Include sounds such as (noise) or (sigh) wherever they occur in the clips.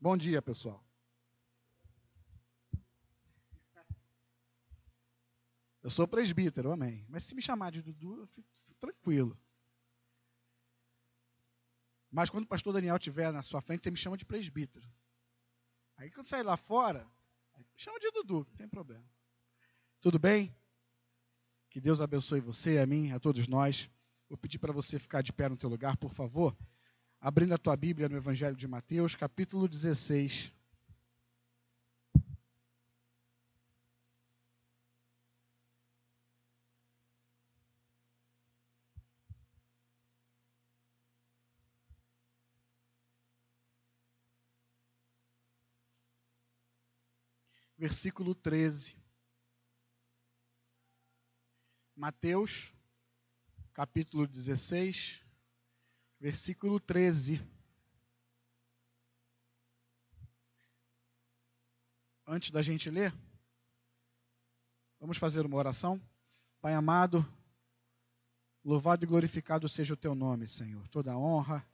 Bom dia, pessoal. Eu sou presbítero, amém. Mas se me chamar de Dudu, eu fico tranquilo. Mas quando o pastor Daniel estiver na sua frente, você me chama de presbítero. Aí quando sair lá fora, me chama de Dudu, não tem problema. Tudo bem? Que Deus abençoe você, a mim, a todos nós. Vou pedir para você ficar de pé no teu lugar, por favor. Abrindo a tua Bíblia no Evangelho de Mateus, capítulo 16. Versículo 13. Mateus, capítulo 16, versículo 13. Antes da gente ler, vamos fazer uma oração. Pai amado, louvado e glorificado seja o teu nome, Senhor. Toda honra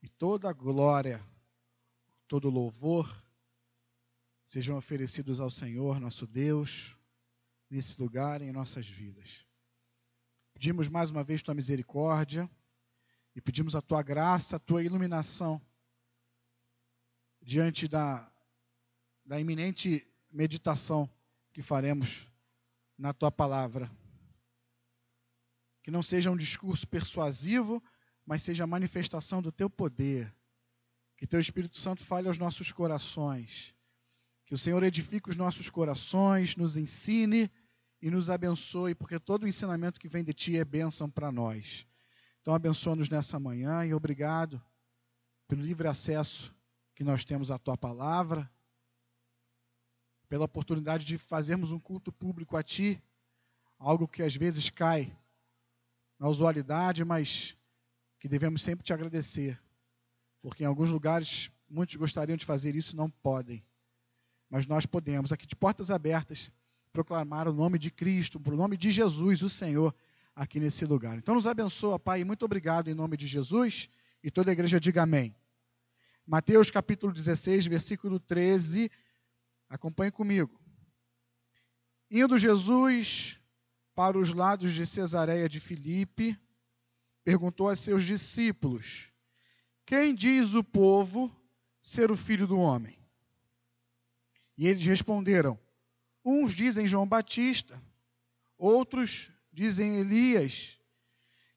e toda glória, todo louvor sejam oferecidos ao Senhor, nosso Deus, nesse lugar e em nossas vidas. Pedimos mais uma vez tua misericórdia e pedimos a tua graça, a tua iluminação diante da, da iminente meditação que faremos na tua palavra. Que não seja um discurso persuasivo, mas seja a manifestação do teu poder. Que teu Espírito Santo fale aos nossos corações. Que o Senhor edifique os nossos corações, nos ensine e nos abençoe, porque todo o ensinamento que vem de Ti é bênção para nós. Então, abençoa-nos nessa manhã e obrigado pelo livre acesso que nós temos à Tua palavra, pela oportunidade de fazermos um culto público a Ti, algo que às vezes cai na usualidade, mas que devemos sempre te agradecer, porque em alguns lugares muitos gostariam de fazer isso não podem, mas nós podemos, aqui de portas abertas proclamar o nome de Cristo, o nome de Jesus, o Senhor, aqui nesse lugar. Então nos abençoa, Pai, e muito obrigado em nome de Jesus. E toda a igreja diga amém. Mateus capítulo 16, versículo 13. Acompanhe comigo. Indo Jesus para os lados de Cesareia de Filipe, perguntou a seus discípulos: Quem diz o povo ser o filho do homem? E eles responderam: Uns dizem João Batista, outros dizem Elias,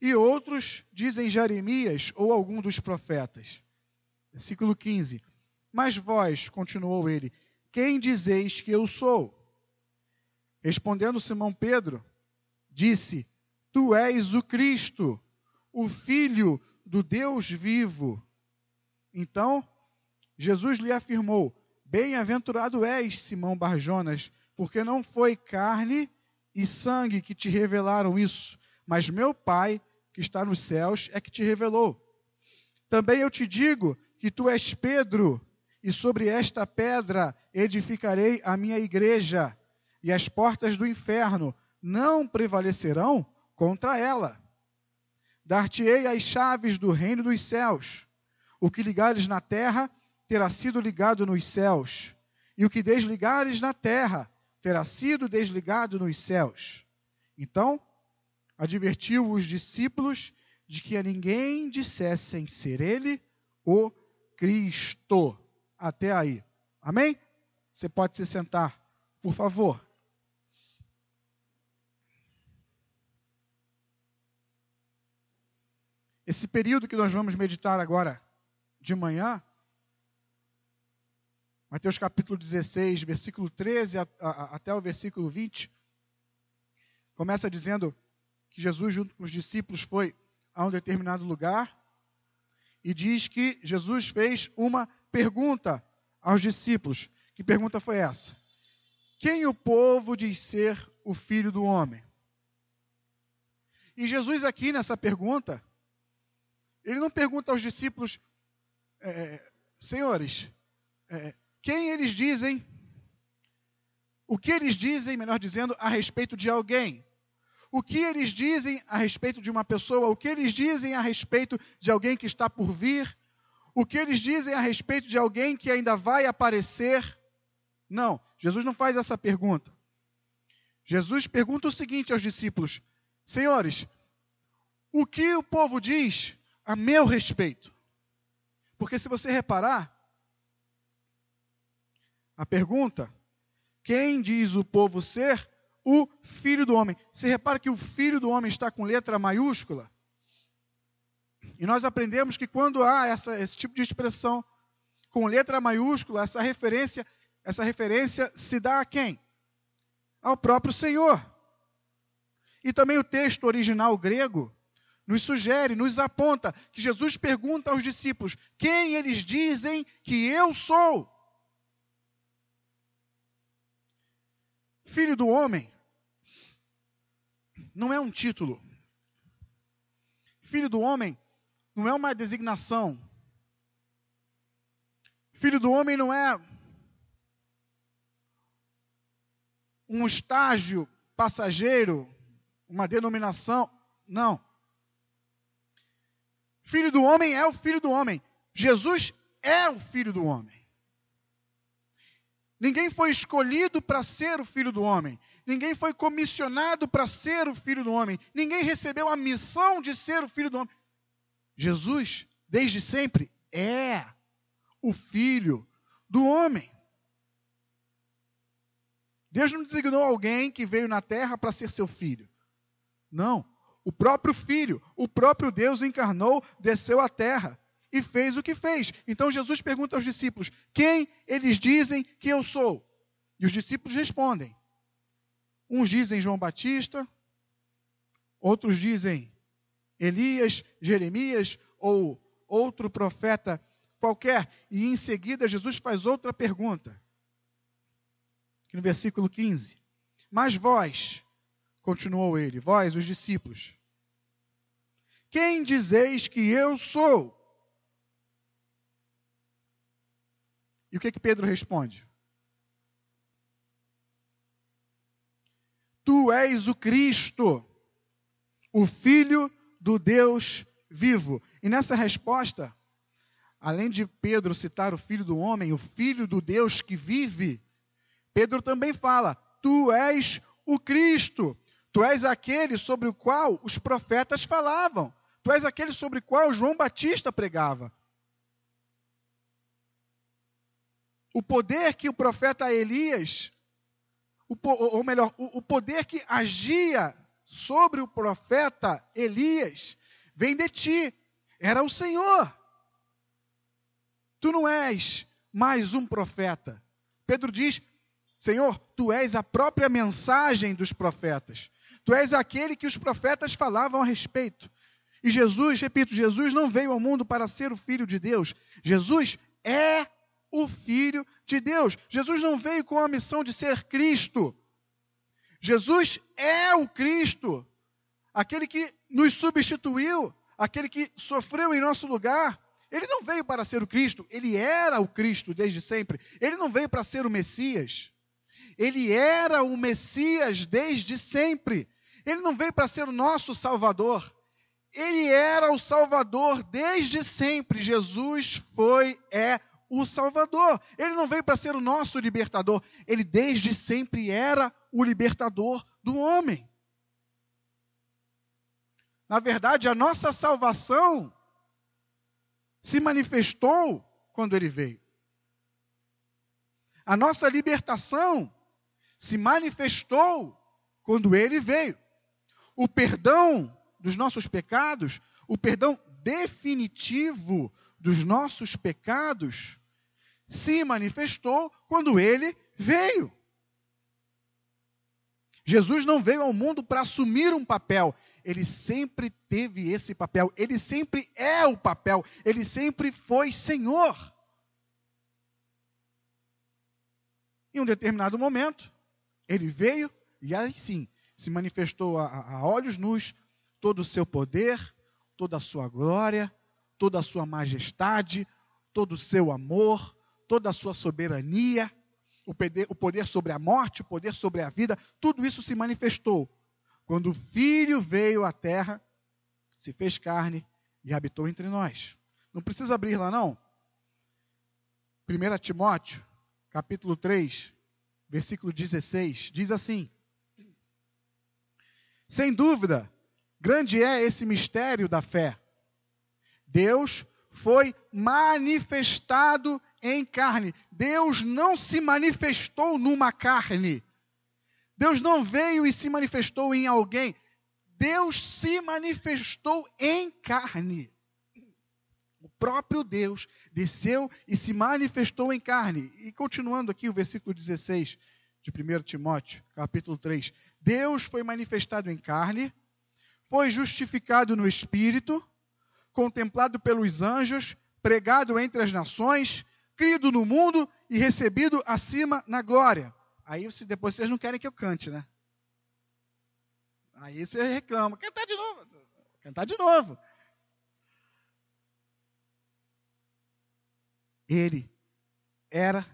e outros dizem Jeremias ou algum dos profetas. Versículo 15. Mas vós, continuou ele, quem dizeis que eu sou? Respondendo Simão Pedro, disse: Tu és o Cristo, o Filho do Deus vivo. Então, Jesus lhe afirmou: Bem-aventurado és, Simão Barjonas, porque não foi carne e sangue que te revelaram isso, mas meu Pai, que está nos céus, é que te revelou. Também eu te digo que tu és Pedro, e sobre esta pedra edificarei a minha igreja, e as portas do inferno não prevalecerão contra ela. Dar-te-ei as chaves do reino dos céus. O que ligares na terra terá sido ligado nos céus, e o que desligares na terra terá sido desligado nos céus. Então, advertiu os discípulos de que a ninguém dissessem ser ele o Cristo. Até aí. Amém? Você pode se sentar, por favor. Esse período que nós vamos meditar agora de manhã Mateus capítulo 16, versículo 13 a, a, até o versículo 20, começa dizendo que Jesus, junto com os discípulos, foi a um determinado lugar e diz que Jesus fez uma pergunta aos discípulos. Que pergunta foi essa? Quem o povo diz ser o filho do homem? E Jesus, aqui nessa pergunta, ele não pergunta aos discípulos, é, senhores, é, quem eles dizem, o que eles dizem, melhor dizendo, a respeito de alguém. O que eles dizem a respeito de uma pessoa, o que eles dizem a respeito de alguém que está por vir, o que eles dizem a respeito de alguém que ainda vai aparecer? Não, Jesus não faz essa pergunta. Jesus pergunta o seguinte aos discípulos: Senhores, o que o povo diz a meu respeito? Porque se você reparar, a pergunta: quem diz o povo ser? O filho do homem. Você repara que o filho do homem está com letra maiúscula? E nós aprendemos que quando há essa, esse tipo de expressão com letra maiúscula, essa referência, essa referência se dá a quem? Ao próprio Senhor. E também o texto original grego nos sugere, nos aponta que Jesus pergunta aos discípulos: quem eles dizem que eu sou? Filho do homem não é um título. Filho do homem não é uma designação. Filho do homem não é um estágio passageiro, uma denominação. Não. Filho do homem é o filho do homem. Jesus é o filho do homem. Ninguém foi escolhido para ser o filho do homem. Ninguém foi comissionado para ser o filho do homem. Ninguém recebeu a missão de ser o filho do homem. Jesus, desde sempre, é o filho do homem. Deus não designou alguém que veio na terra para ser seu filho. Não. O próprio filho, o próprio Deus encarnou, desceu à terra e fez o que fez. Então Jesus pergunta aos discípulos: Quem eles dizem que eu sou? E os discípulos respondem: Uns dizem João Batista, outros dizem Elias, Jeremias ou outro profeta qualquer. E em seguida Jesus faz outra pergunta. No versículo 15. Mas vós, continuou ele, vós, os discípulos, quem dizeis que eu sou? E o que que Pedro responde? Tu és o Cristo, o Filho do Deus vivo. E nessa resposta, além de Pedro citar o Filho do homem, o Filho do Deus que vive, Pedro também fala: Tu és o Cristo, tu és aquele sobre o qual os profetas falavam, tu és aquele sobre o qual João Batista pregava. O poder que o profeta Elias, ou melhor, o poder que agia sobre o profeta Elias vem de ti. Era o Senhor. Tu não és mais um profeta. Pedro diz: Senhor, tu és a própria mensagem dos profetas. Tu és aquele que os profetas falavam a respeito. E Jesus, repito, Jesus não veio ao mundo para ser o filho de Deus. Jesus é o filho de Deus. Jesus não veio com a missão de ser Cristo. Jesus é o Cristo, aquele que nos substituiu, aquele que sofreu em nosso lugar. Ele não veio para ser o Cristo, ele era o Cristo desde sempre. Ele não veio para ser o Messias. Ele era o Messias desde sempre. Ele não veio para ser o nosso Salvador. Ele era o Salvador desde sempre. Jesus foi, é o Salvador. Ele não veio para ser o nosso libertador. Ele desde sempre era o libertador do homem. Na verdade, a nossa salvação se manifestou quando ele veio. A nossa libertação se manifestou quando ele veio. O perdão dos nossos pecados, o perdão definitivo dos nossos pecados, se manifestou quando ele veio. Jesus não veio ao mundo para assumir um papel, ele sempre teve esse papel, ele sempre é o papel, ele sempre foi Senhor. Em um determinado momento, ele veio e aí sim se manifestou a, a olhos nus todo o seu poder, toda a sua glória, toda a sua majestade, todo o seu amor, toda a sua soberania o poder, sobre a morte, o poder sobre a vida, tudo isso se manifestou quando o Filho veio à terra, se fez carne e habitou entre nós. Não precisa abrir lá, não. 1 Timóteo, capítulo 3, versículo 16, diz assim: Sem dúvida, grande é esse mistério da fé. Deus foi manifestado em carne. Deus não se manifestou numa carne. Deus não veio e se manifestou em alguém. Deus se manifestou em carne. O próprio Deus desceu e se manifestou em carne. E continuando aqui o versículo 16 de 1 Timóteo, capítulo 3. Deus foi manifestado em carne, foi justificado no espírito, contemplado pelos anjos, pregado entre as nações, crido no mundo e recebido acima na glória. Aí se depois vocês não querem que eu cante, né? Aí você reclama, cantar de novo, cantar de novo. Ele era,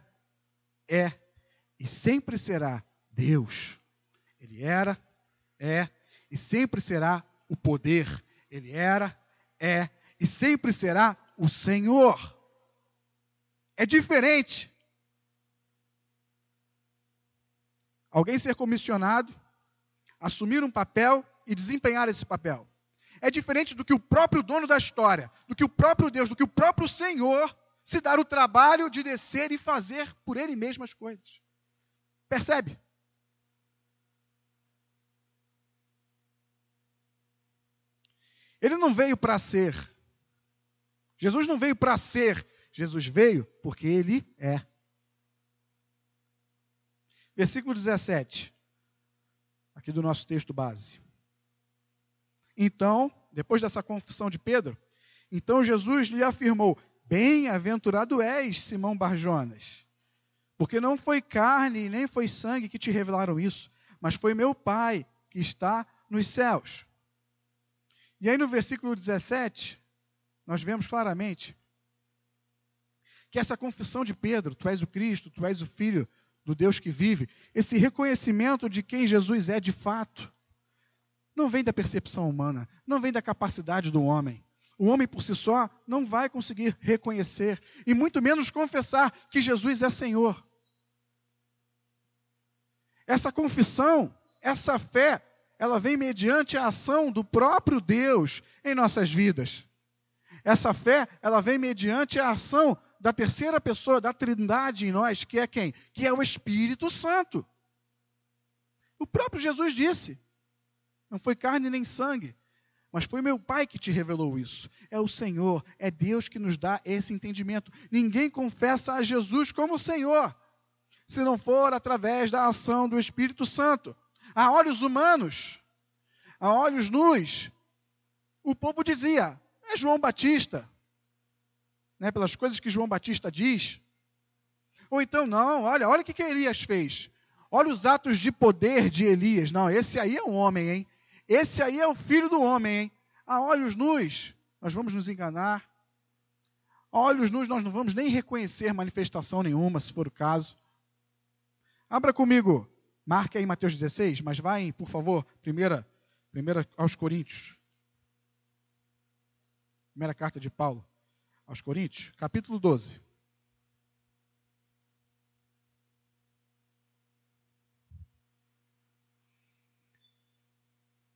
é e sempre será Deus. Ele era, é e sempre será o poder. Ele era, é e sempre será o Senhor. É diferente. Alguém ser comissionado, assumir um papel e desempenhar esse papel. É diferente do que o próprio dono da história, do que o próprio Deus, do que o próprio Senhor se dar o trabalho de descer e fazer por ele mesmo as coisas. Percebe? Ele não veio para ser Jesus não veio para ser, Jesus veio porque ele é. Versículo 17, aqui do nosso texto base. Então, depois dessa confissão de Pedro, então Jesus lhe afirmou: Bem-aventurado és, Simão Barjonas, porque não foi carne nem foi sangue que te revelaram isso, mas foi meu Pai que está nos céus. E aí no versículo 17, nós vemos claramente que essa confissão de Pedro, tu és o Cristo, tu és o Filho do Deus que vive, esse reconhecimento de quem Jesus é de fato, não vem da percepção humana, não vem da capacidade do homem. O homem por si só não vai conseguir reconhecer e muito menos confessar que Jesus é Senhor. Essa confissão, essa fé, ela vem mediante a ação do próprio Deus em nossas vidas. Essa fé, ela vem mediante a ação da terceira pessoa da Trindade em nós, que é quem? Que é o Espírito Santo. O próprio Jesus disse: Não foi carne nem sangue, mas foi meu Pai que te revelou isso. É o Senhor, é Deus que nos dá esse entendimento. Ninguém confessa a Jesus como Senhor, se não for através da ação do Espírito Santo. A olhos humanos, a olhos nus, o povo dizia: é João Batista, né, pelas coisas que João Batista diz. Ou então, não, olha, olha o que, que Elias fez. Olha os atos de poder de Elias. Não, esse aí é um homem, hein? Esse aí é o filho do homem, hein? A olhos nus, nós vamos nos enganar. A olhos nus, nós não vamos nem reconhecer manifestação nenhuma, se for o caso. Abra comigo, marque aí Mateus 16, mas vai, por favor, primeira, primeira aos Coríntios. Primeira carta de Paulo aos Coríntios, capítulo 12.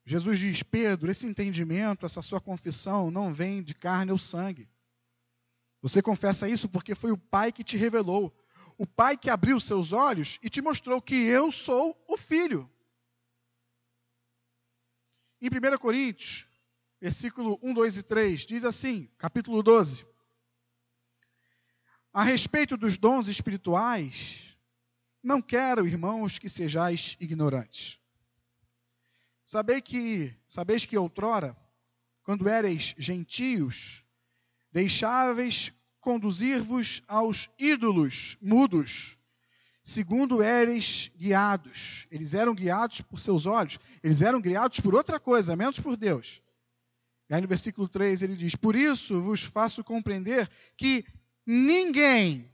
Jesus diz: Pedro, esse entendimento, essa sua confissão não vem de carne ou sangue. Você confessa isso porque foi o Pai que te revelou, o Pai que abriu seus olhos e te mostrou que eu sou o Filho. Em 1 Coríntios, versículo 1, 2 e 3, diz assim, capítulo 12. A respeito dos dons espirituais, não quero, irmãos, que sejais ignorantes. Sabei que, sabeis que outrora, quando éreis gentios, deixáveis conduzir-vos aos ídolos mudos, segundo éreis guiados. Eles eram guiados por seus olhos, eles eram guiados por outra coisa, menos por Deus. E aí no versículo 3 ele diz: Por isso vos faço compreender que ninguém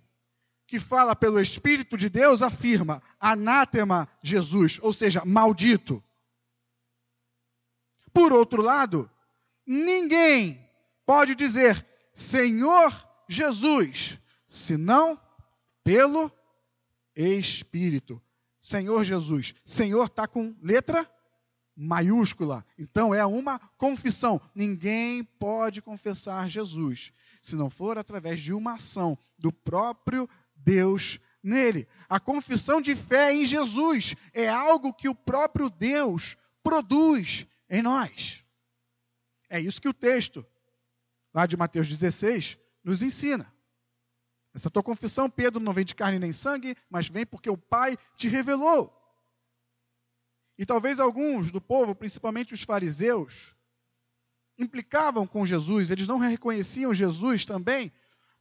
que fala pelo Espírito de Deus afirma anátema Jesus, ou seja, maldito. Por outro lado, ninguém pode dizer Senhor Jesus, senão pelo Espírito. Senhor Jesus. Senhor está com letra maiúscula. Então é uma confissão. Ninguém pode confessar Jesus se não for através de uma ação do próprio Deus nele. A confissão de fé em Jesus é algo que o próprio Deus produz em nós. É isso que o texto lá de Mateus 16 nos ensina. Essa tua confissão, Pedro, não vem de carne nem sangue, mas vem porque o Pai te revelou. E talvez alguns do povo, principalmente os fariseus, implicavam com Jesus, eles não reconheciam Jesus também,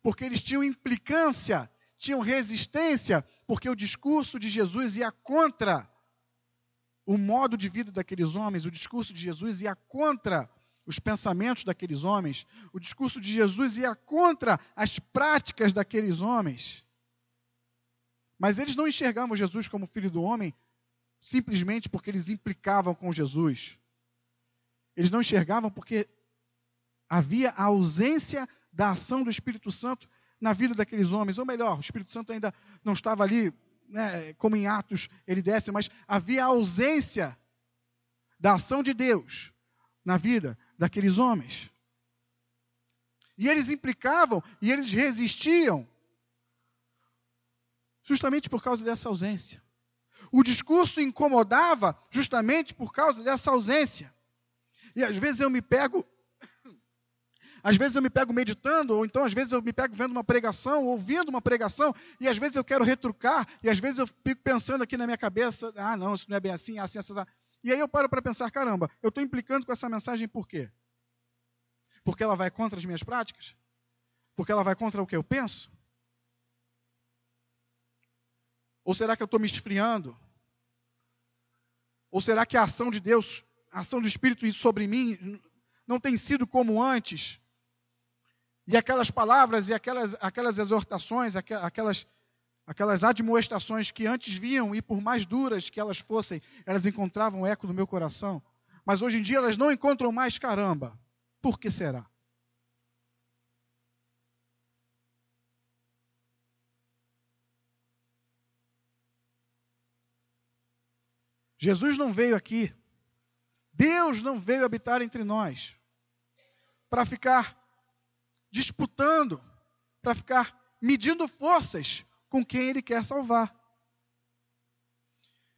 porque eles tinham implicância, tinham resistência, porque o discurso de Jesus ia contra o modo de vida daqueles homens, o discurso de Jesus ia contra os pensamentos daqueles homens, o discurso de Jesus ia contra as práticas daqueles homens. Mas eles não enxergavam Jesus como filho do homem simplesmente porque eles implicavam com Jesus. Eles não enxergavam porque havia a ausência da ação do Espírito Santo na vida daqueles homens. Ou melhor, o Espírito Santo ainda não estava ali, né, como em Atos ele desce, mas havia a ausência da ação de Deus na vida daqueles homens. E eles implicavam e eles resistiam justamente por causa dessa ausência. O discurso incomodava justamente por causa dessa ausência. E às vezes eu me pego às vezes eu me pego meditando, ou então às vezes eu me pego vendo uma pregação, ouvindo uma pregação, e às vezes eu quero retrucar, e às vezes eu fico pensando aqui na minha cabeça, ah, não, isso não é bem assim, é assim, assim, assim. E aí eu paro para pensar, caramba, eu estou implicando com essa mensagem por quê? Porque ela vai contra as minhas práticas? Porque ela vai contra o que eu penso? Ou será que eu estou me esfriando? Ou será que a ação de Deus, a ação do Espírito sobre mim, não tem sido como antes? E aquelas palavras e aquelas, aquelas exortações, aquelas, aquelas admoestações que antes vinham, e por mais duras que elas fossem, elas encontravam eco no meu coração. Mas hoje em dia elas não encontram mais caramba. Por que será? Jesus não veio aqui, Deus não veio habitar entre nós para ficar disputando, para ficar medindo forças com quem Ele quer salvar.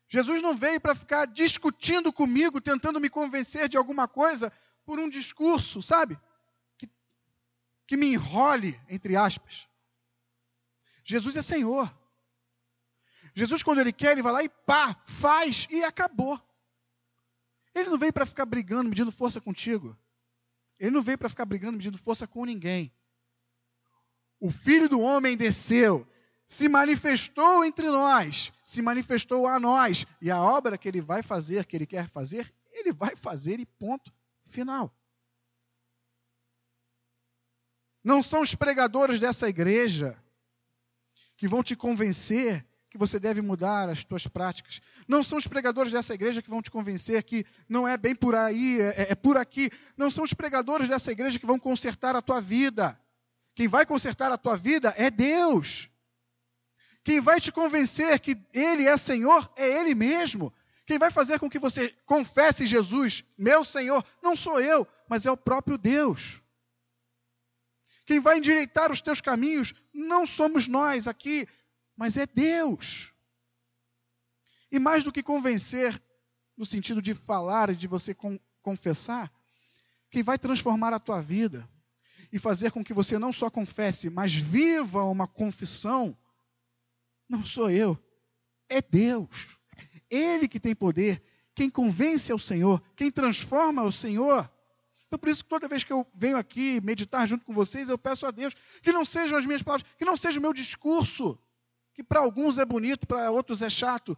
Jesus não veio para ficar discutindo comigo, tentando me convencer de alguma coisa por um discurso, sabe? Que, que me enrole, entre aspas. Jesus é Senhor. Jesus, quando Ele quer, Ele vai lá e pá, faz e acabou. Ele não veio para ficar brigando, medindo força contigo. Ele não veio para ficar brigando, medindo força com ninguém. O Filho do Homem desceu, se manifestou entre nós, se manifestou a nós, e a obra que ele vai fazer, que ele quer fazer, ele vai fazer e ponto final. Não são os pregadores dessa igreja que vão te convencer que você deve mudar as tuas práticas. Não são os pregadores dessa igreja que vão te convencer que não é bem por aí, é, é, é por aqui. Não são os pregadores dessa igreja que vão consertar a tua vida. Quem vai consertar a tua vida é Deus. Quem vai te convencer que Ele é Senhor é Ele mesmo. Quem vai fazer com que você confesse Jesus, meu Senhor, não sou eu, mas é o próprio Deus. Quem vai endireitar os teus caminhos não somos nós aqui, mas é Deus. E mais do que convencer, no sentido de falar e de você confessar, quem vai transformar a tua vida e fazer com que você não só confesse, mas viva uma confissão, não sou eu, é Deus. Ele que tem poder, quem convence é o Senhor, quem transforma é o Senhor. Então, por isso toda vez que eu venho aqui meditar junto com vocês, eu peço a Deus que não sejam as minhas palavras, que não seja o meu discurso, que para alguns é bonito, para outros é chato,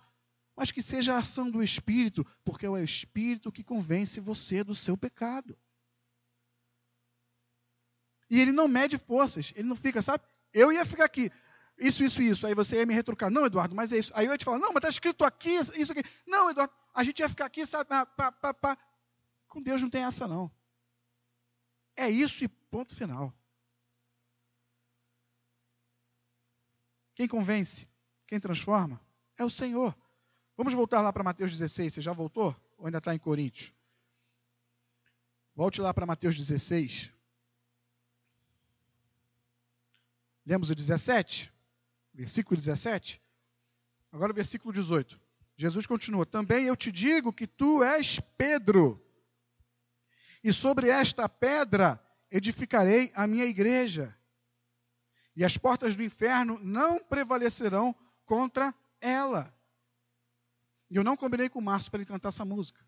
mas que seja a ação do Espírito, porque é o Espírito que convence você do seu pecado. E ele não mede forças, ele não fica, sabe? Eu ia ficar aqui, isso, isso, isso. Aí você ia me retrucar, não, Eduardo, mas é isso. Aí eu ia te falar, não, mas está escrito aqui, isso aqui. Não, Eduardo, a gente ia ficar aqui, sabe? Pá, pá, pá. Com Deus não tem essa, não. É isso e ponto final. Quem convence, quem transforma, é o Senhor. Vamos voltar lá para Mateus 16. Você já voltou? Ou ainda está em Coríntios? Volte lá para Mateus 16. Lemos o 17? Versículo 17? Agora versículo 18. Jesus continua: Também eu te digo que tu és Pedro, e sobre esta pedra edificarei a minha igreja, e as portas do inferno não prevalecerão contra ela. E eu não combinei com o Márcio para ele cantar essa música.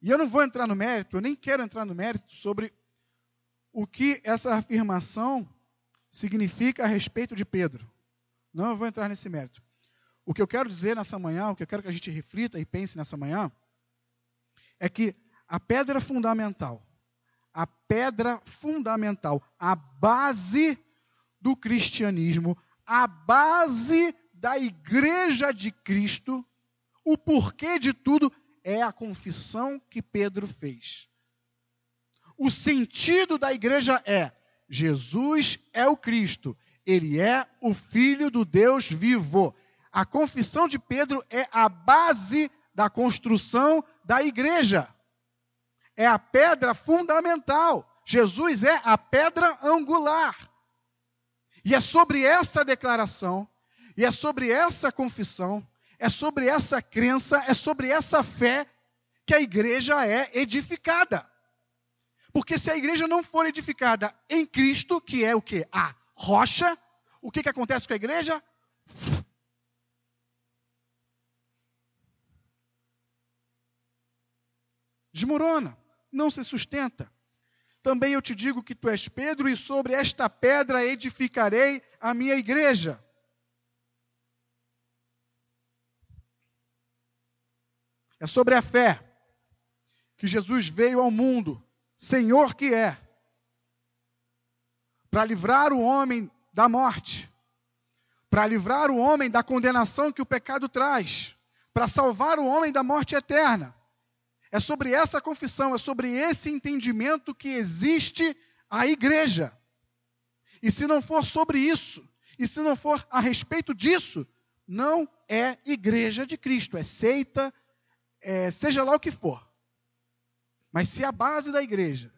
E eu não vou entrar no mérito, eu nem quero entrar no mérito sobre o que essa afirmação significa a respeito de Pedro. Não vou entrar nesse mérito. O que eu quero dizer nessa manhã, o que eu quero que a gente reflita e pense nessa manhã, é que a pedra fundamental, a pedra fundamental, a base do cristianismo, a base da igreja de Cristo, o porquê de tudo é a confissão que Pedro fez. O sentido da igreja é: Jesus é o Cristo, ele é o Filho do Deus vivo. A confissão de Pedro é a base da construção da igreja. É a pedra fundamental. Jesus é a pedra angular. E é sobre essa declaração, e é sobre essa confissão, é sobre essa crença, é sobre essa fé que a igreja é edificada. Porque se a igreja não for edificada em Cristo, que é o que? A rocha, o que, que acontece com a igreja? Desmorona, não se sustenta. Também eu te digo que tu és Pedro, e sobre esta pedra edificarei a minha igreja É sobre a fé que Jesus veio ao mundo, Senhor que é, para livrar o homem da morte, para livrar o homem da condenação que o pecado traz, para salvar o homem da morte eterna. É sobre essa confissão, é sobre esse entendimento que existe a igreja. E se não for sobre isso, e se não for a respeito disso, não é igreja de Cristo, é seita, é, seja lá o que for. Mas se a base da igreja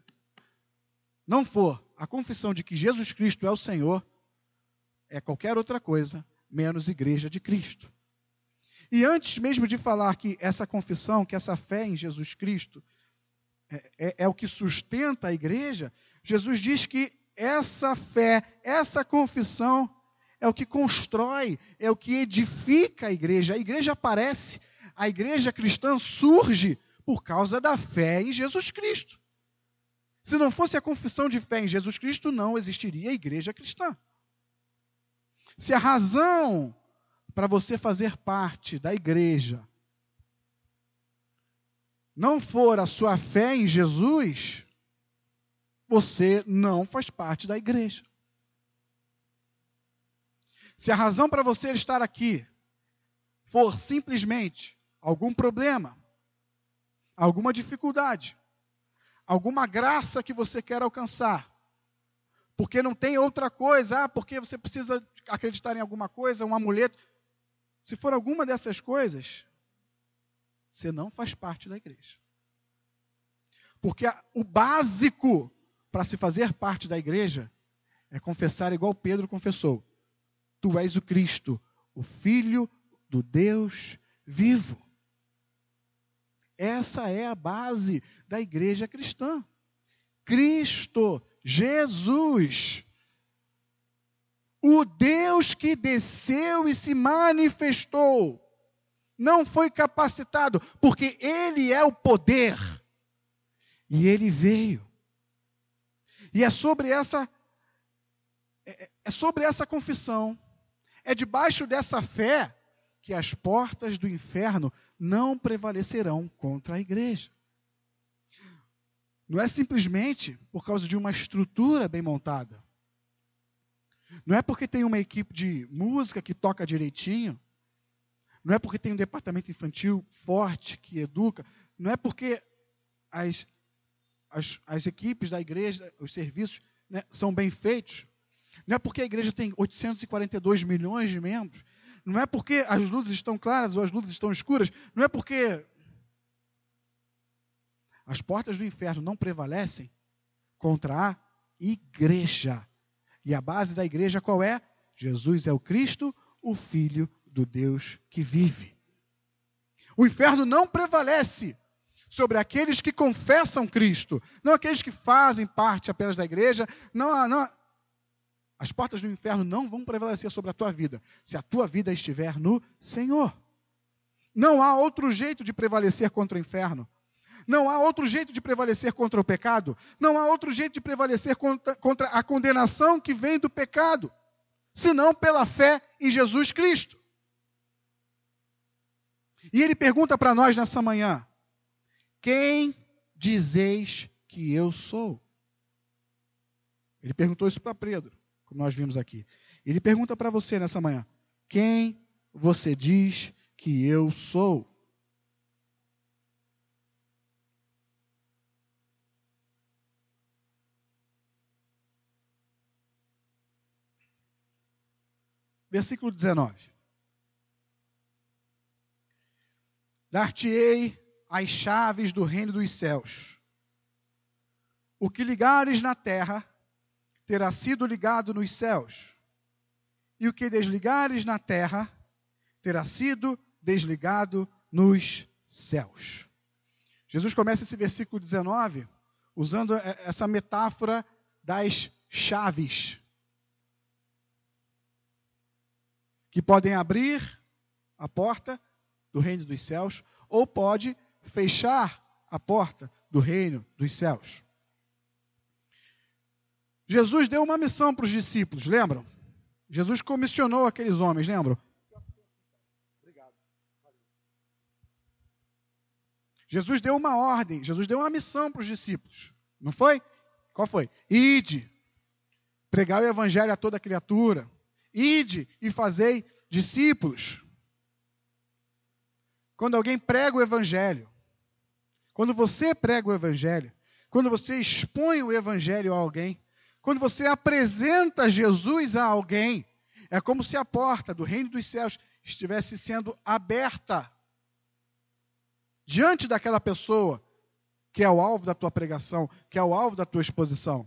não for a confissão de que Jesus Cristo é o Senhor, é qualquer outra coisa menos igreja de Cristo. E antes mesmo de falar que essa confissão, que essa fé em Jesus Cristo é, é, é o que sustenta a igreja, Jesus diz que essa fé, essa confissão é o que constrói, é o que edifica a igreja. A igreja aparece a igreja cristã surge por causa da fé em Jesus Cristo. Se não fosse a confissão de fé em Jesus Cristo, não existiria a igreja cristã. Se a razão para você fazer parte da igreja não for a sua fé em Jesus, você não faz parte da igreja. Se a razão para você estar aqui for simplesmente algum problema, alguma dificuldade, alguma graça que você quer alcançar, porque não tem outra coisa, ah, porque você precisa acreditar em alguma coisa, um amuleto. Se for alguma dessas coisas, você não faz parte da igreja. Porque o básico para se fazer parte da igreja é confessar igual Pedro confessou: Tu és o Cristo, o Filho do Deus vivo. Essa é a base da igreja cristã. Cristo, Jesus, o Deus que desceu e se manifestou, não foi capacitado, porque Ele é o poder. E Ele veio. E é sobre essa é, é sobre essa confissão, é debaixo dessa fé que as portas do inferno não prevalecerão contra a igreja. Não é simplesmente por causa de uma estrutura bem montada. Não é porque tem uma equipe de música que toca direitinho. Não é porque tem um departamento infantil forte que educa. Não é porque as, as, as equipes da igreja, os serviços, né, são bem feitos. Não é porque a igreja tem 842 milhões de membros. Não é porque as luzes estão claras ou as luzes estão escuras. Não é porque as portas do inferno não prevalecem contra a igreja. E a base da igreja qual é? Jesus é o Cristo, o Filho do Deus que vive. O inferno não prevalece sobre aqueles que confessam Cristo, não aqueles que fazem parte apenas da igreja, não, não as portas do inferno não vão prevalecer sobre a tua vida, se a tua vida estiver no Senhor. Não há outro jeito de prevalecer contra o inferno. Não há outro jeito de prevalecer contra o pecado. Não há outro jeito de prevalecer contra, contra a condenação que vem do pecado, senão pela fé em Jesus Cristo. E ele pergunta para nós nessa manhã: Quem dizeis que eu sou? Ele perguntou isso para Pedro, como nós vimos aqui. Ele pergunta para você nessa manhã: Quem você diz que eu sou? Versículo 19. Dar-te-ei as chaves do reino dos céus. O que ligares na terra terá sido ligado nos céus, e o que desligares na terra terá sido desligado nos céus. Jesus começa esse versículo 19 usando essa metáfora das chaves. que podem abrir a porta do reino dos céus ou pode fechar a porta do reino dos céus. Jesus deu uma missão para os discípulos, lembram? Jesus comissionou aqueles homens, lembram? Jesus deu uma ordem, Jesus deu uma missão para os discípulos, não foi? Qual foi? Ide, pregar o evangelho a toda criatura, Ide e fazei discípulos. Quando alguém prega o evangelho, quando você prega o evangelho, quando você expõe o evangelho a alguém, quando você apresenta Jesus a alguém, é como se a porta do reino dos céus estivesse sendo aberta diante daquela pessoa que é o alvo da tua pregação, que é o alvo da tua exposição.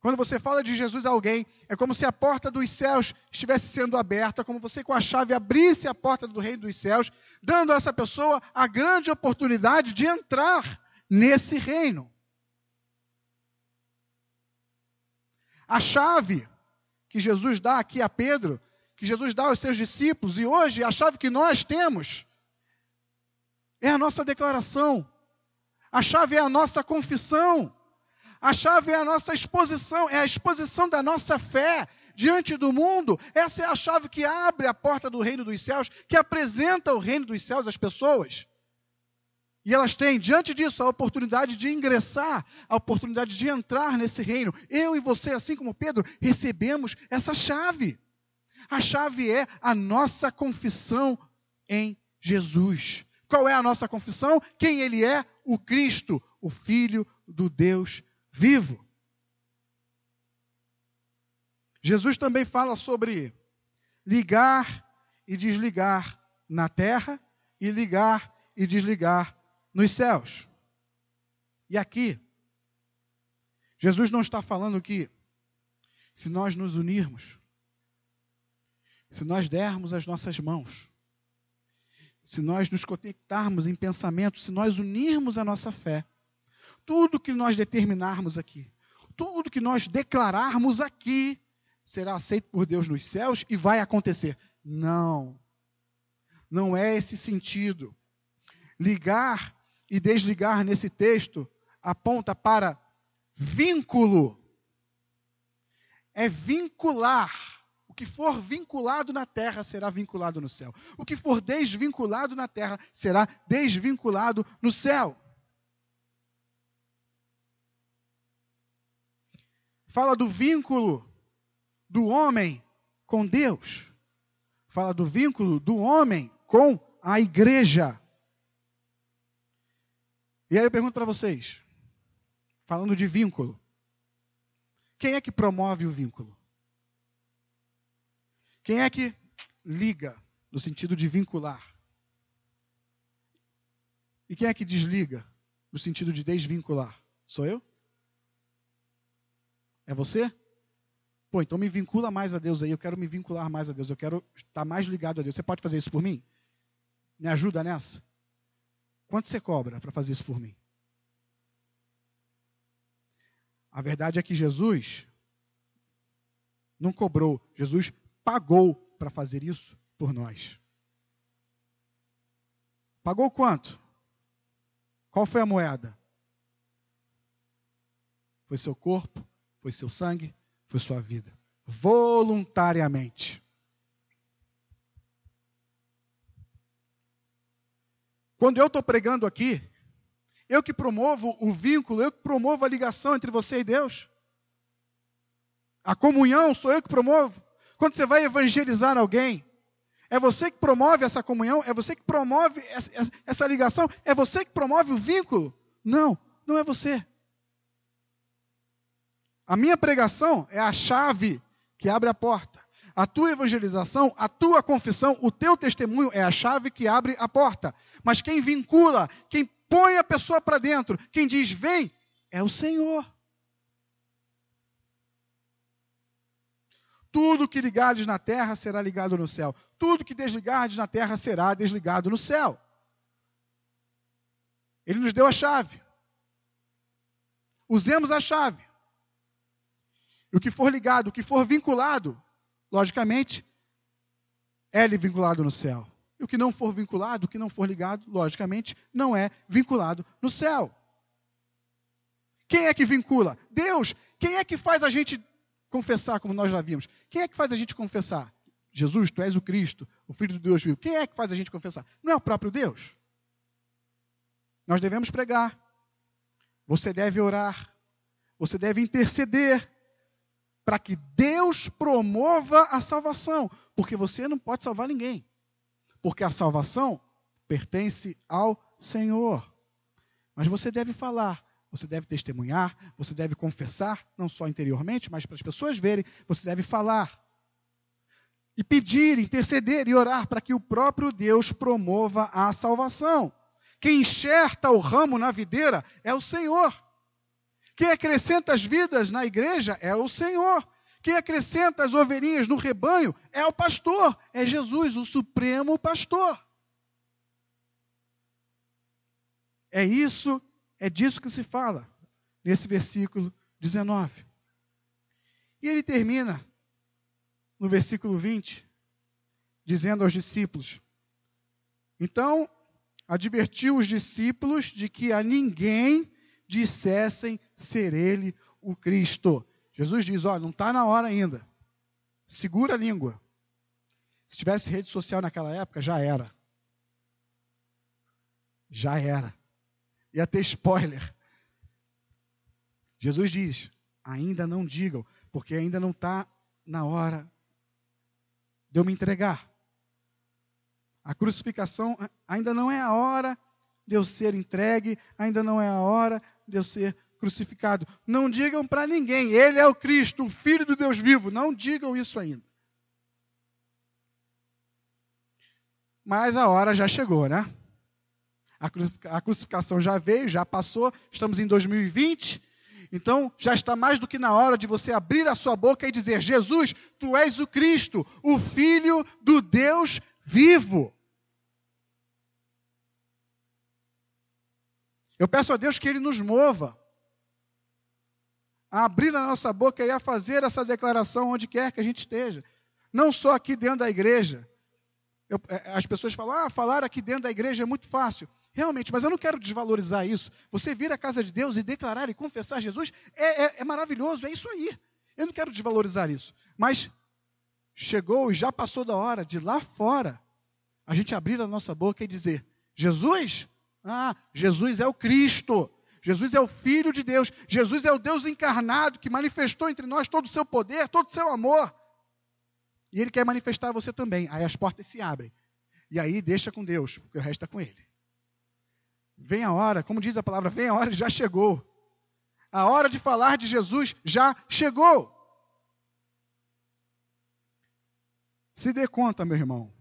Quando você fala de Jesus a alguém, é como se a porta dos céus estivesse sendo aberta, como você com a chave abrisse a porta do reino dos céus, dando a essa pessoa a grande oportunidade de entrar nesse reino. A chave que Jesus dá aqui a Pedro, que Jesus dá aos seus discípulos, e hoje a chave que nós temos, é a nossa declaração, a chave é a nossa confissão. A chave é a nossa exposição, é a exposição da nossa fé diante do mundo. Essa é a chave que abre a porta do reino dos céus, que apresenta o reino dos céus às pessoas. E elas têm, diante disso, a oportunidade de ingressar, a oportunidade de entrar nesse reino. Eu e você, assim como Pedro, recebemos essa chave. A chave é a nossa confissão em Jesus. Qual é a nossa confissão? Quem Ele é? O Cristo, o Filho do Deus vivo. Jesus também fala sobre ligar e desligar na terra e ligar e desligar nos céus. E aqui, Jesus não está falando que se nós nos unirmos, se nós dermos as nossas mãos, se nós nos conectarmos em pensamento, se nós unirmos a nossa fé, tudo que nós determinarmos aqui, tudo que nós declararmos aqui, será aceito por Deus nos céus e vai acontecer. Não. Não é esse sentido. Ligar e desligar nesse texto aponta para vínculo. É vincular. O que for vinculado na terra será vinculado no céu. O que for desvinculado na terra será desvinculado no céu. fala do vínculo do homem com Deus, fala do vínculo do homem com a igreja. E aí eu pergunto para vocês, falando de vínculo, Quem é que promove o vínculo? Quem é que liga, no sentido de vincular? E quem é que desliga, no sentido de desvincular? Sou eu? É você? Pô, então me vincula mais a Deus aí. Eu quero me vincular mais a Deus. Eu quero estar mais ligado a Deus. Você pode fazer isso por mim? Me ajuda nessa? Quanto você cobra para fazer isso por mim? A verdade é que Jesus não cobrou, Jesus pagou para fazer isso por nós. Pagou quanto? Qual foi a moeda? Foi seu corpo, foi seu sangue, foi sua vida. Voluntariamente. Quando eu estou pregando aqui, eu que promovo o vínculo, eu que promovo a ligação entre você e Deus. A comunhão sou eu que promovo. Quando você vai evangelizar alguém, é você que promove essa comunhão, é você que promove essa, ligação, é você que promove o vínculo. Não, não é você. A minha pregação é a chave que abre a porta. A tua evangelização, a tua confissão, o teu testemunho é a chave que abre a porta. Mas quem vincula, quem põe a pessoa para dentro, quem diz vem, é o Senhor. Tudo que ligares na terra será ligado no céu. Tudo que desligares na terra será desligado no céu. Ele nos deu a chave. Usemos a chave. E o que for ligado, o que for vinculado, logicamente, é vinculado no céu. E o que não for vinculado, o que não for ligado, logicamente, não é vinculado no céu. Quem é que vincula? Deus. Quem é que faz a gente confessar, como nós já vimos? Quem é que faz a gente confessar? Jesus, tu és o Cristo, o Filho de Deus vivo. Quem é que faz a gente confessar? Não é o próprio Deus. Nós devemos pregar. Você deve orar. Você deve interceder para que Deus promova a salvação, porque você não pode salvar ninguém. Porque a salvação pertence ao Senhor. Mas você deve falar, você deve testemunhar, você deve confessar, não só interiormente, mas para as pessoas verem, você deve falar. E pedir, interceder e orar para que o próprio Deus promova a salvação. Quem enxerta o ramo na videira é o Senhor. Quem acrescenta as vidas na igreja é o Senhor. Quem acrescenta as ovelhinhas no rebanho é o pastor, é Jesus, o supremo pastor. É isso, é disso que se fala nesse versículo 19. E ele termina no versículo 20, dizendo aos discípulos: Então advertiu os discípulos de que a ninguém dissessem ser ele o Cristo. Jesus diz: Ó, não está na hora ainda. Segura a língua. Se tivesse rede social naquela época, já era. Já era. Ia ter spoiler. Jesus diz: ainda não digam, porque ainda não está na hora de eu me entregar. A crucificação ainda não é a hora de eu ser entregue, ainda não é a hora de eu ser crucificado. Não digam para ninguém, ele é o Cristo, o Filho do Deus vivo. Não digam isso ainda. Mas a hora já chegou, né? A crucificação já veio, já passou, estamos em 2020. Então, já está mais do que na hora de você abrir a sua boca e dizer: Jesus, tu és o Cristo, o Filho do Deus vivo. Eu peço a Deus que Ele nos mova a abrir a nossa boca e a fazer essa declaração onde quer que a gente esteja. Não só aqui dentro da igreja. Eu, é, as pessoas falam, ah, falar aqui dentro da igreja é muito fácil. Realmente, mas eu não quero desvalorizar isso. Você vir à casa de Deus e declarar e confessar Jesus é, é, é maravilhoso, é isso aí. Eu não quero desvalorizar isso. Mas chegou e já passou da hora de lá fora a gente abrir a nossa boca e dizer: Jesus, ah, Jesus é o Cristo. Jesus é o Filho de Deus. Jesus é o Deus encarnado que manifestou entre nós todo o seu poder, todo o seu amor. E Ele quer manifestar você também. Aí as portas se abrem. E aí deixa com Deus, porque o resto está com Ele. Vem a hora, como diz a palavra, vem a hora, já chegou. A hora de falar de Jesus já chegou. Se dê conta, meu irmão.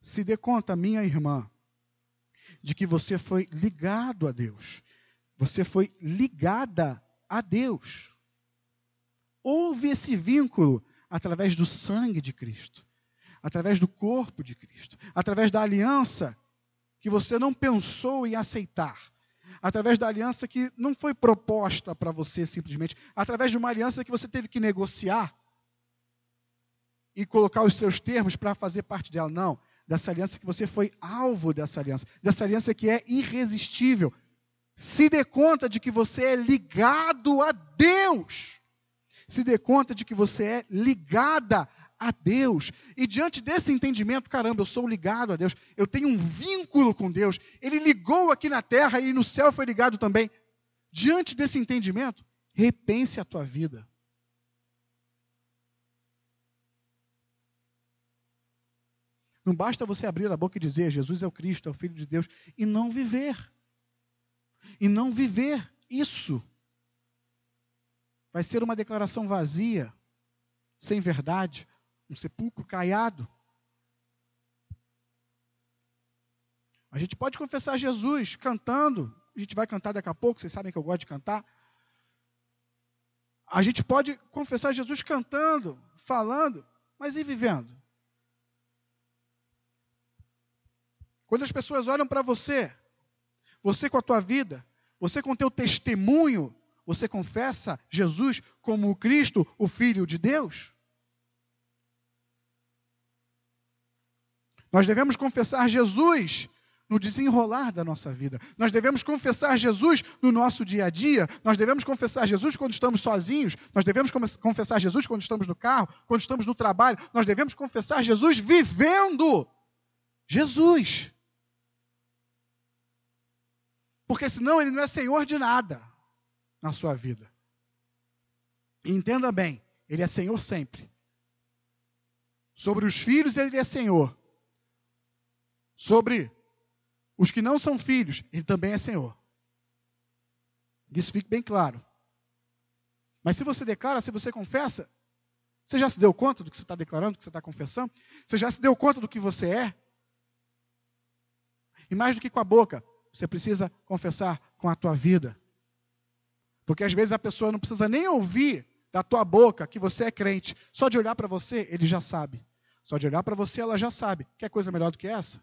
Se dê conta, minha irmã, de que você foi ligado a Deus. Você foi ligada a Deus. Houve esse vínculo através do sangue de Cristo, através do corpo de Cristo, através da aliança que você não pensou em aceitar, através da aliança que não foi proposta para você simplesmente, através de uma aliança que você teve que negociar e colocar os seus termos para fazer parte dela. Não, dessa aliança que você foi alvo dessa aliança, dessa aliança que é irresistível. Se dê conta de que você é ligado a Deus. Se dê conta de que você é ligada a Deus. E diante desse entendimento, caramba, eu sou ligado a Deus, eu tenho um vínculo com Deus. Ele ligou aqui na terra e no céu foi ligado também. Diante desse entendimento, repense a tua vida. Não basta você abrir a boca e dizer Jesus é o Cristo, é o Filho de Deus, e não viver. E não viver isso. Vai ser uma declaração vazia, sem verdade, um sepulcro caiado. A gente pode confessar Jesus cantando, a gente vai cantar daqui a pouco, vocês sabem que eu gosto de cantar. A gente pode confessar Jesus cantando, falando, mas e vivendo? Quando as pessoas olham para você, você com a tua vida, você com o teu testemunho, você confessa Jesus como o Cristo, o Filho de Deus? Nós devemos confessar Jesus no desenrolar da nossa vida. Nós devemos confessar Jesus no nosso dia a dia. Nós devemos confessar Jesus quando estamos sozinhos. Nós devemos confessar Jesus quando estamos no carro, quando estamos no trabalho. Nós devemos confessar Jesus vivendo Jesus. Porque senão ele não é senhor de nada na sua vida. E entenda bem, ele é senhor sempre. Sobre os filhos ele é senhor. Sobre os que não são filhos, ele também é Senhor. Isso fique bem claro. Mas se você declara, se você confessa, você já se deu conta do que você está declarando, do que você está confessando? Você já se deu conta do que você é? E mais do que com a boca, você precisa confessar com a tua vida. Porque às vezes a pessoa não precisa nem ouvir da tua boca que você é crente. Só de olhar para você, ele já sabe. Só de olhar para você, ela já sabe. Quer coisa melhor do que essa?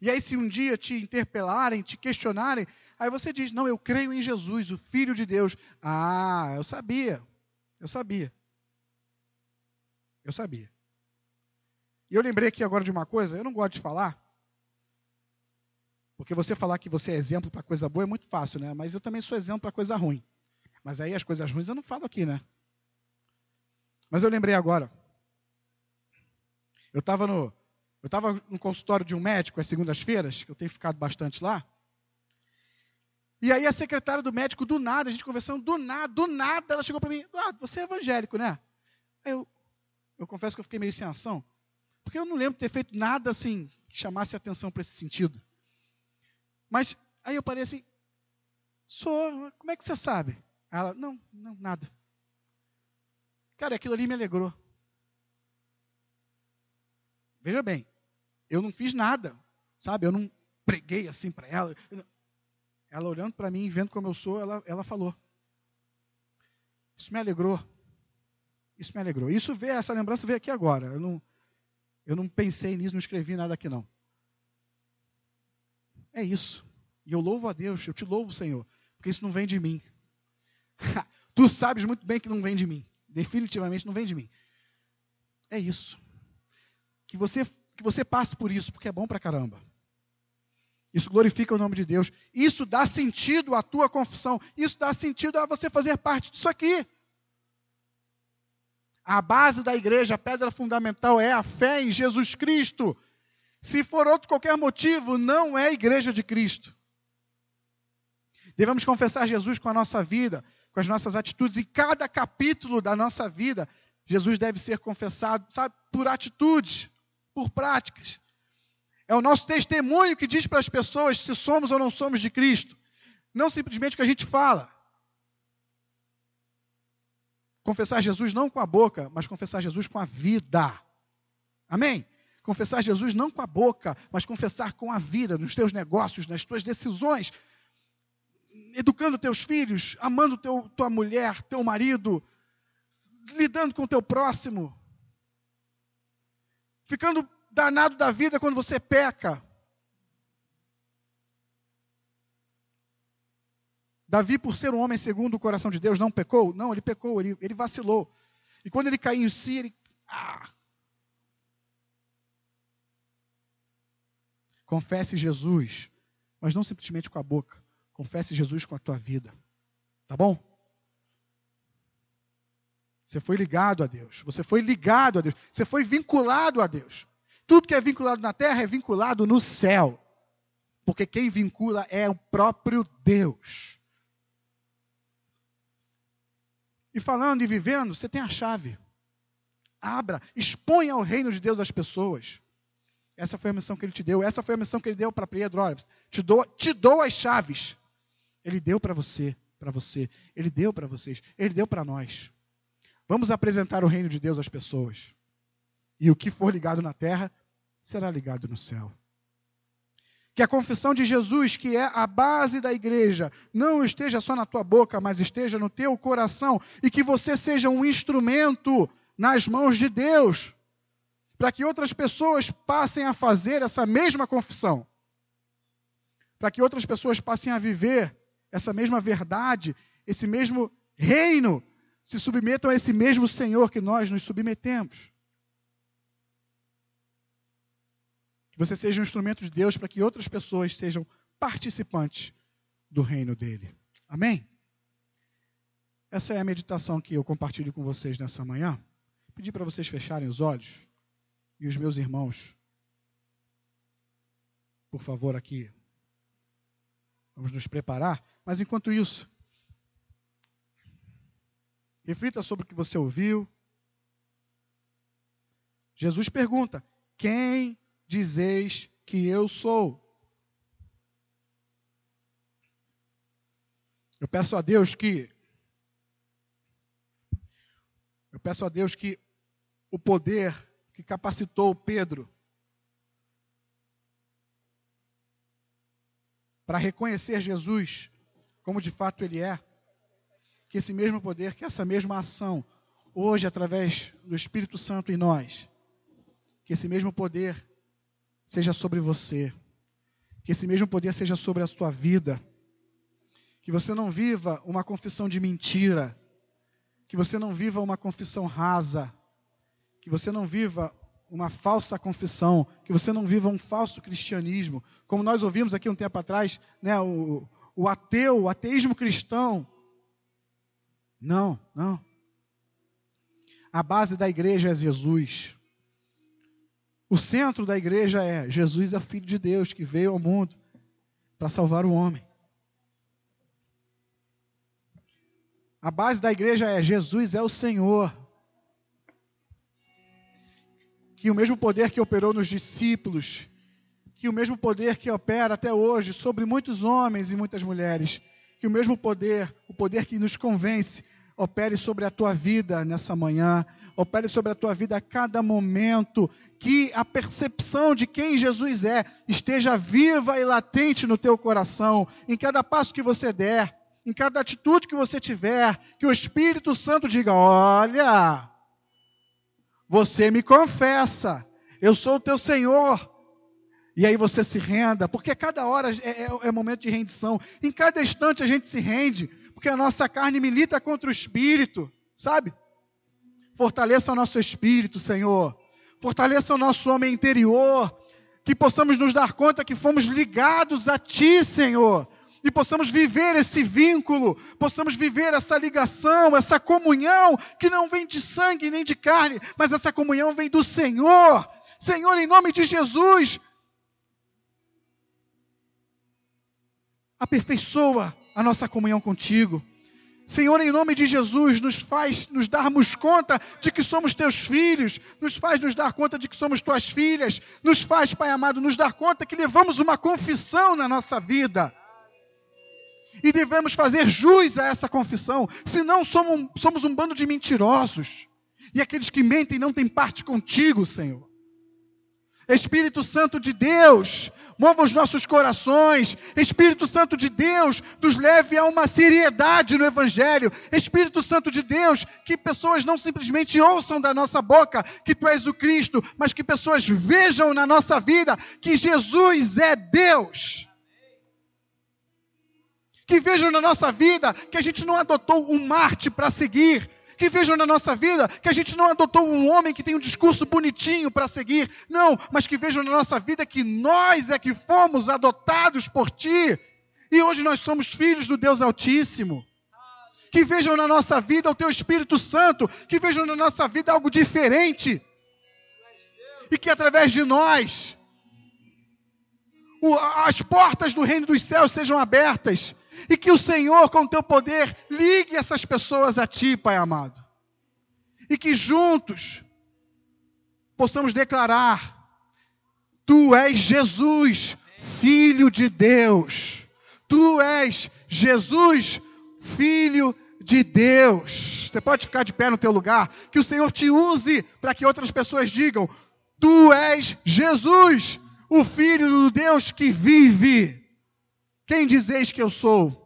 E aí, se um dia te interpelarem, te questionarem, aí você diz: Não, eu creio em Jesus, o Filho de Deus. Ah, eu sabia. Eu sabia. Eu sabia. E eu lembrei aqui agora de uma coisa, eu não gosto de falar, porque você falar que você é exemplo para coisa boa é muito fácil, né? Mas eu também sou exemplo para coisa ruim. Mas aí as coisas ruins eu não falo aqui, né? Mas eu lembrei agora. Eu estava no, no consultório de um médico às segundas-feiras, que eu tenho ficado bastante lá. E aí a secretária do médico, do nada, a gente conversando, do nada, do nada, ela chegou para mim, ah, você é evangélico, né? Eu, eu confesso que eu fiquei meio sem ação, porque eu não lembro de ter feito nada assim que chamasse atenção para esse sentido. Mas aí eu parei assim, sou, como é que você sabe? Ela, não, não, nada. Cara, aquilo ali me alegrou. Veja bem, eu não fiz nada, sabe? Eu não preguei assim para ela. Ela olhando para mim, vendo como eu sou, ela, ela falou. Isso me alegrou. Isso me alegrou. Isso veio, essa lembrança veio aqui agora. Eu não, eu não pensei nisso, não escrevi nada aqui não. É isso. E eu louvo a Deus, eu te louvo, Senhor, porque isso não vem de mim. (laughs) tu sabes muito bem que não vem de mim. Definitivamente não vem de mim. É isso que você, que você passe por isso, porque é bom pra caramba. Isso glorifica o nome de Deus. Isso dá sentido à tua confissão. Isso dá sentido a você fazer parte disso aqui. A base da igreja, a pedra fundamental é a fé em Jesus Cristo. Se for outro qualquer motivo, não é igreja de Cristo. Devemos confessar Jesus com a nossa vida, com as nossas atitudes. Em cada capítulo da nossa vida, Jesus deve ser confessado, sabe, por atitude por práticas. É o nosso testemunho que diz para as pessoas se somos ou não somos de Cristo. Não simplesmente o que a gente fala. Confessar Jesus não com a boca, mas confessar Jesus com a vida. Amém? Confessar Jesus não com a boca, mas confessar com a vida, nos teus negócios, nas tuas decisões, educando teus filhos, amando teu, tua mulher, teu marido, lidando com teu próximo, ficando danado da vida quando você peca. Davi, por ser um homem segundo o coração de Deus, não pecou? Não, ele pecou, ele, ele vacilou. E quando ele caiu em si, ele. Ah! Confesse Jesus, mas não simplesmente com a boca. Confesse Jesus com a tua vida. Tá bom? Você foi ligado a Deus. Você foi ligado a Deus. Você foi vinculado a Deus. Tudo que é vinculado na terra é vinculado no céu. Porque quem vincula é o próprio Deus. E falando e vivendo, você tem a chave. Abra, exponha o reino de Deus às pessoas. Essa foi a missão que ele te deu. Essa foi a missão que ele deu para Pedro. Olha, te dou, te dou as chaves. Ele deu para você, para você. Ele deu para vocês. Ele deu para nós. Vamos apresentar o reino de Deus às pessoas. E o que for ligado na terra será ligado no céu. Que a confissão de Jesus, que é a base da igreja, não esteja só na tua boca, mas esteja no teu coração. E que você seja um instrumento nas mãos de Deus, para que outras pessoas passem a fazer essa mesma confissão. Para que outras pessoas passem a viver essa mesma verdade, esse mesmo reino, se submetam a esse mesmo Senhor que nós nos submetemos. Você seja um instrumento de Deus para que outras pessoas sejam participantes do reino dele. Amém? Essa é a meditação que eu compartilho com vocês nessa manhã. Pedi para vocês fecharem os olhos e os meus irmãos, por favor, aqui. Vamos nos preparar mas enquanto isso, reflita sobre o que você ouviu. Jesus pergunta: Quem dizeis que eu sou? Eu peço a Deus que eu peço a Deus que o poder que capacitou Pedro para reconhecer Jesus como de fato ele é, que esse mesmo poder, que essa mesma ação, hoje, através do Espírito Santo em nós, que esse mesmo poder seja sobre você, que esse mesmo poder seja sobre a sua vida, que você não viva uma confissão de mentira, que você não viva uma confissão rasa, que você não viva uma falsa confissão, que você não viva um falso cristianismo, como nós ouvimos aqui um tempo atrás, né, o, o ateu, o ateísmo cristão. Não, não. A base da igreja é Jesus. O centro da igreja é Jesus é filho de Deus que veio ao mundo para salvar o homem. A base da igreja é Jesus é o Senhor. Que o mesmo poder que operou nos discípulos que o mesmo poder que opera até hoje sobre muitos homens e muitas mulheres, que o mesmo poder, o poder que nos convence, opere sobre a tua vida nessa manhã, opere sobre a tua vida a cada momento, que a percepção de quem Jesus é esteja viva e latente no teu coração, em cada passo que você der, em cada atitude que você tiver, que o Espírito Santo diga: Olha, você me confessa, eu sou o teu Senhor, e aí você se renda, porque cada hora é, é, é, momento de rendição. Em cada instante a gente se rende, porque a nossa carne milita contra o espírito, sabe? Fortaleça o nosso espírito, Senhor. Fortaleça o nosso homem interior. Que possamos nos dar conta que fomos ligados a Ti, Senhor. E possamos viver esse vínculo, possamos viver essa ligação, essa comunhão, que não vem de sangue nem de carne, mas essa comunhão vem do Senhor. Senhor, em nome de Jesus, aperfeiçoa a nossa comunhão contigo. Senhor, em nome de Jesus, nos faz nos darmos conta de que somos teus filhos, nos faz nos dar conta de que somos tuas filhas, nos faz, Pai amado, nos dar conta que levamos uma confissão na nossa vida. E devemos fazer jus a essa confissão, senão somos, somos um bando de mentirosos. E aqueles que mentem não têm parte contigo, Senhor. Espírito Santo de Deus, mova os nossos corações. Espírito Santo de Deus, nos leve a uma seriedade no Evangelho. Espírito Santo de Deus, que pessoas não simplesmente ouçam da nossa boca que Tu és o Cristo, mas que pessoas vejam na nossa vida que Jesus é Deus. Que vejam na nossa vida que a gente não adotou um Marte para seguir, que vejam na nossa vida que a gente não adotou um homem que tem um discurso bonitinho para seguir, não, mas que vejam na nossa vida que nós é que fomos adotados por Ti, e hoje nós somos filhos do Deus Altíssimo. Que vejam na nossa vida o Teu Espírito Santo, que vejam na nossa vida algo diferente, e que através de nós, as portas do reino dos céus sejam abertas e que o Senhor, com o teu poder, ligue essas pessoas a ti, Pai amado. E que juntos possamos declarar: Tu és Jesus, Filho de Deus. Tu és Jesus, Filho de Deus. Você pode ficar de pé no teu lugar. Que o Senhor te use para que outras pessoas digam: Tu és Jesus, o Filho do Deus que vive. Quem dizeis que eu sou?